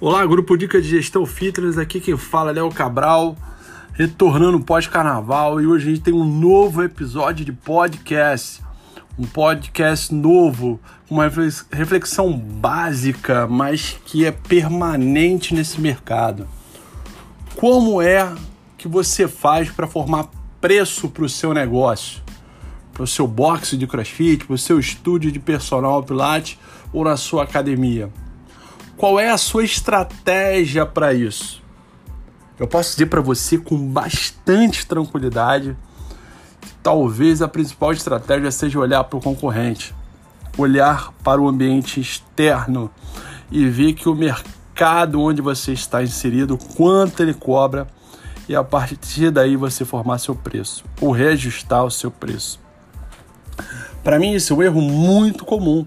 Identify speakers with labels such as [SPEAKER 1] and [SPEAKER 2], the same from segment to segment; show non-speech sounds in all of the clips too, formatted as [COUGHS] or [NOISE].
[SPEAKER 1] Olá, grupo Dica de Gestão Fitness, aqui quem fala é Léo Cabral, retornando pós-carnaval e hoje a gente tem um novo episódio de podcast, um podcast novo, uma reflexão básica, mas que é permanente nesse mercado. Como é que você faz para formar preço para o seu negócio? Para o seu boxe de crossfit, para o seu estúdio de personal pilates ou na sua academia? Qual é a sua estratégia para isso? Eu posso dizer para você com bastante tranquilidade que talvez a principal estratégia seja olhar para o concorrente, olhar para o ambiente externo e ver que o mercado onde você está inserido, quanto ele cobra e a partir daí você formar seu preço ou reajustar o seu preço. Para mim, isso é um erro muito comum.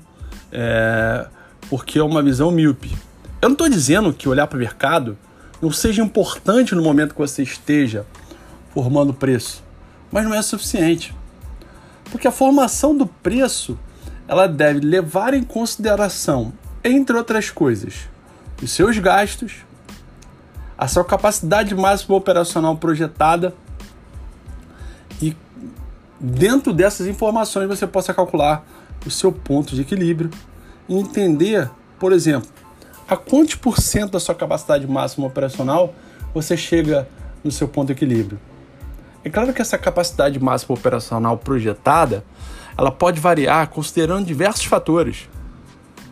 [SPEAKER 1] É porque é uma visão míope. Eu não estou dizendo que olhar para o mercado não seja importante no momento que você esteja formando preço, mas não é suficiente. Porque a formação do preço ela deve levar em consideração, entre outras coisas, os seus gastos, a sua capacidade máxima operacional projetada e dentro dessas informações você possa calcular o seu ponto de equilíbrio e entender, por exemplo, a quantos por cento da sua capacidade máxima operacional você chega no seu ponto de equilíbrio. É claro que essa capacidade máxima operacional projetada, ela pode variar considerando diversos fatores.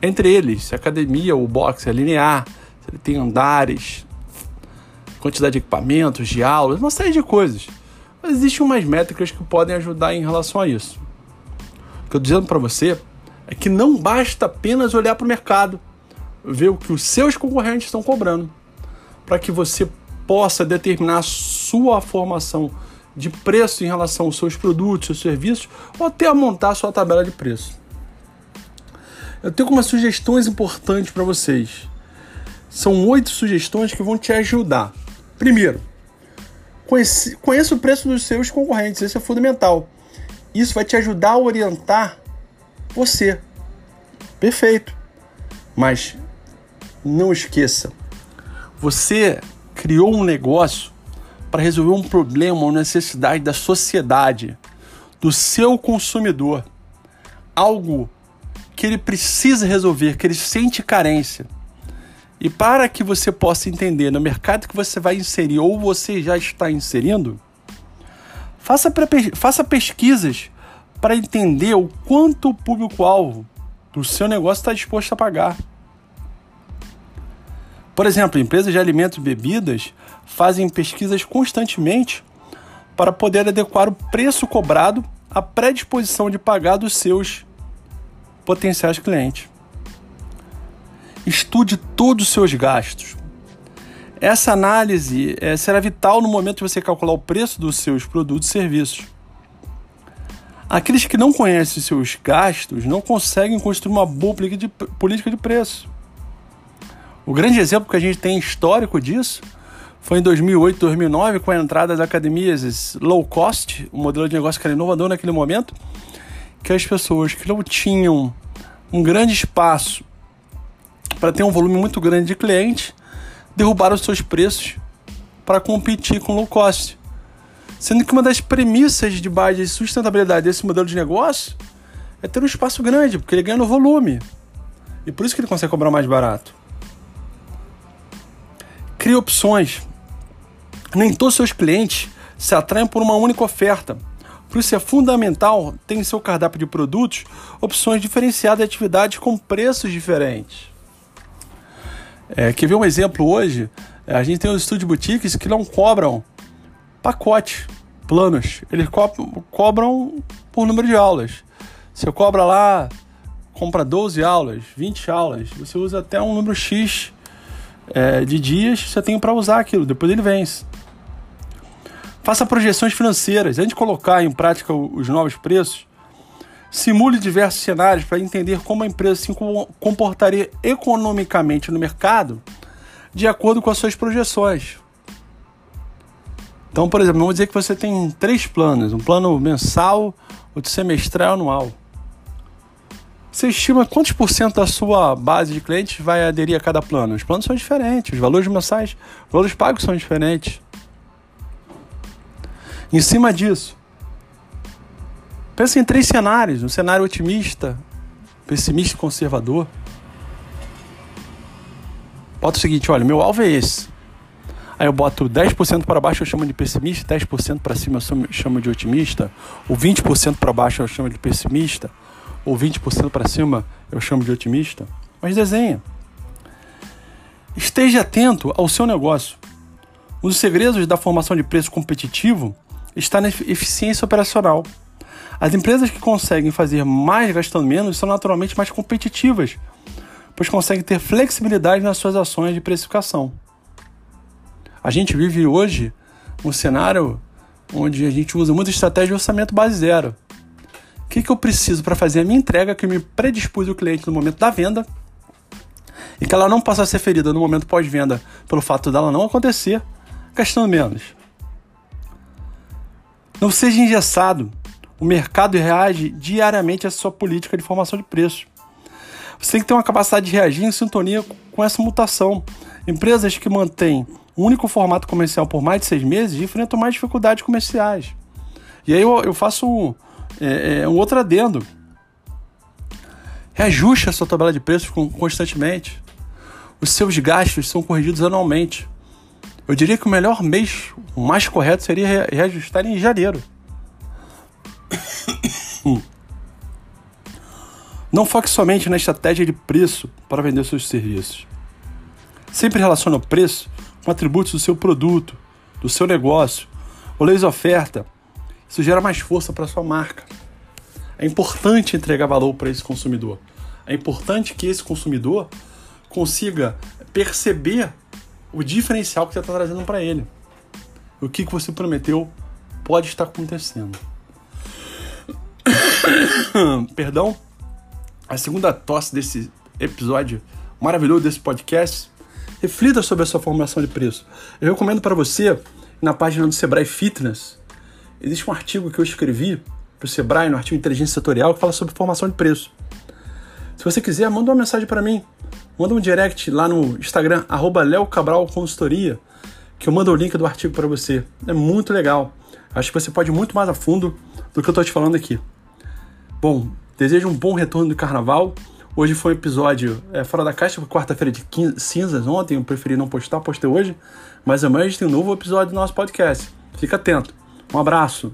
[SPEAKER 1] Entre eles, se a academia ou o boxe é linear, se ele tem andares, quantidade de equipamentos, de aulas, uma série de coisas. Mas existem umas métricas que podem ajudar em relação a isso. O que eu estou dizendo para você é que não basta apenas olhar para o mercado, ver o que os seus concorrentes estão cobrando, para que você possa determinar a sua formação de preço em relação aos seus produtos, seus serviços, ou até montar a sua tabela de preço. Eu tenho algumas sugestões importantes para vocês. São oito sugestões que vão te ajudar. Primeiro, conheça o preço dos seus concorrentes, isso é fundamental. Isso vai te ajudar a orientar você. Perfeito. Mas não esqueça, você criou um negócio para resolver um problema, uma necessidade da sociedade, do seu consumidor. Algo que ele precisa resolver, que ele sente carência. E para que você possa entender no mercado que você vai inserir ou você já está inserindo, faça, faça pesquisas para entender o quanto o público-alvo do seu negócio está disposto a pagar. Por exemplo, empresas de alimentos e bebidas fazem pesquisas constantemente para poder adequar o preço cobrado à predisposição de pagar dos seus potenciais clientes. Estude todos os seus gastos. Essa análise é, será vital no momento de você calcular o preço dos seus produtos e serviços. Aqueles que não conhecem seus gastos não conseguem construir uma boa política de preço. O grande exemplo que a gente tem histórico disso foi em 2008, 2009, com a entrada das academias low cost, um modelo de negócio que era inovador naquele momento, que as pessoas que não tinham um grande espaço para ter um volume muito grande de clientes derrubaram os seus preços para competir com low cost. Sendo que uma das premissas de base de sustentabilidade desse modelo de negócio é ter um espaço grande, porque ele ganha no volume. E por isso que ele consegue cobrar mais barato. Crie opções. Nem todos os seus clientes se atraem por uma única oferta. Por isso é fundamental ter em seu cardápio de produtos opções diferenciadas de atividades com preços diferentes. É, quer ver um exemplo hoje? É, a gente tem os estúdios boutiques que não cobram pacote, planos. Eles co cobram por número de aulas. Você cobra lá, compra 12 aulas, 20 aulas, você usa até um número X é, de dias, você tem para usar aquilo, depois ele vence. Faça projeções financeiras. Antes de colocar em prática os novos preços, simule diversos cenários para entender como a empresa se comportaria economicamente no mercado de acordo com as suas projeções. Então, por exemplo, vamos dizer que você tem três planos: um plano mensal, outro semestral e anual. Você estima quantos por cento da sua base de clientes vai aderir a cada plano? Os planos são diferentes, os valores mensais, os valores pagos são diferentes. Em cima disso, pensa em três cenários: um cenário otimista, pessimista e conservador. Bota o seguinte: olha, meu alvo é esse. Aí eu boto 10% para baixo, eu chamo de pessimista, 10% para cima eu chamo de otimista, ou 20% para baixo eu chamo de pessimista, ou 20% para cima eu chamo de otimista. Mas desenha. Esteja atento ao seu negócio. Um dos segredos da formação de preço competitivo está na eficiência operacional. As empresas que conseguem fazer mais gastando menos são naturalmente mais competitivas, pois conseguem ter flexibilidade nas suas ações de precificação. A gente vive hoje um cenário onde a gente usa muita estratégia de orçamento base zero. O que, que eu preciso para fazer a minha entrega que me predispus o cliente no momento da venda e que ela não possa ser ferida no momento pós-venda pelo fato dela não acontecer, gastando menos. Não seja engessado. O mercado reage diariamente à sua política de formação de preço. Você tem que ter uma capacidade de reagir em sintonia com essa mutação. Empresas que mantêm um único formato comercial por mais de seis meses enfrentam mais dificuldades comerciais. E aí eu, eu faço é, é, um outro adendo. Reajuste a sua tabela de preços constantemente. Os seus gastos são corrigidos anualmente. Eu diria que o melhor mês, o mais correto, seria reajustar em janeiro. [COUGHS] Não foque somente na estratégia de preço para vender seus serviços. Sempre relacione o preço com atributos do seu produto, do seu negócio. O leis oferta. Isso gera mais força para sua marca. É importante entregar valor para esse consumidor. É importante que esse consumidor consiga perceber o diferencial que você está trazendo para ele. O que, que você prometeu pode estar acontecendo. [COUGHS] Perdão, a segunda tosse desse episódio maravilhoso desse podcast. Reflita sobre a sua formação de preço. Eu recomendo para você, na página do Sebrae Fitness, existe um artigo que eu escrevi para o Sebrae, no artigo Inteligência Setorial, que fala sobre formação de preço. Se você quiser, manda uma mensagem para mim. Manda um direct lá no Instagram, arroba que eu mando o link do artigo para você. É muito legal. Acho que você pode ir muito mais a fundo do que eu estou te falando aqui. Bom, desejo um bom retorno do carnaval. Hoje foi um episódio é, fora da caixa, quarta-feira de cinzas. Ontem eu preferi não postar, postei hoje. Mas amanhã a gente tem um novo episódio do nosso podcast. Fica atento. Um abraço.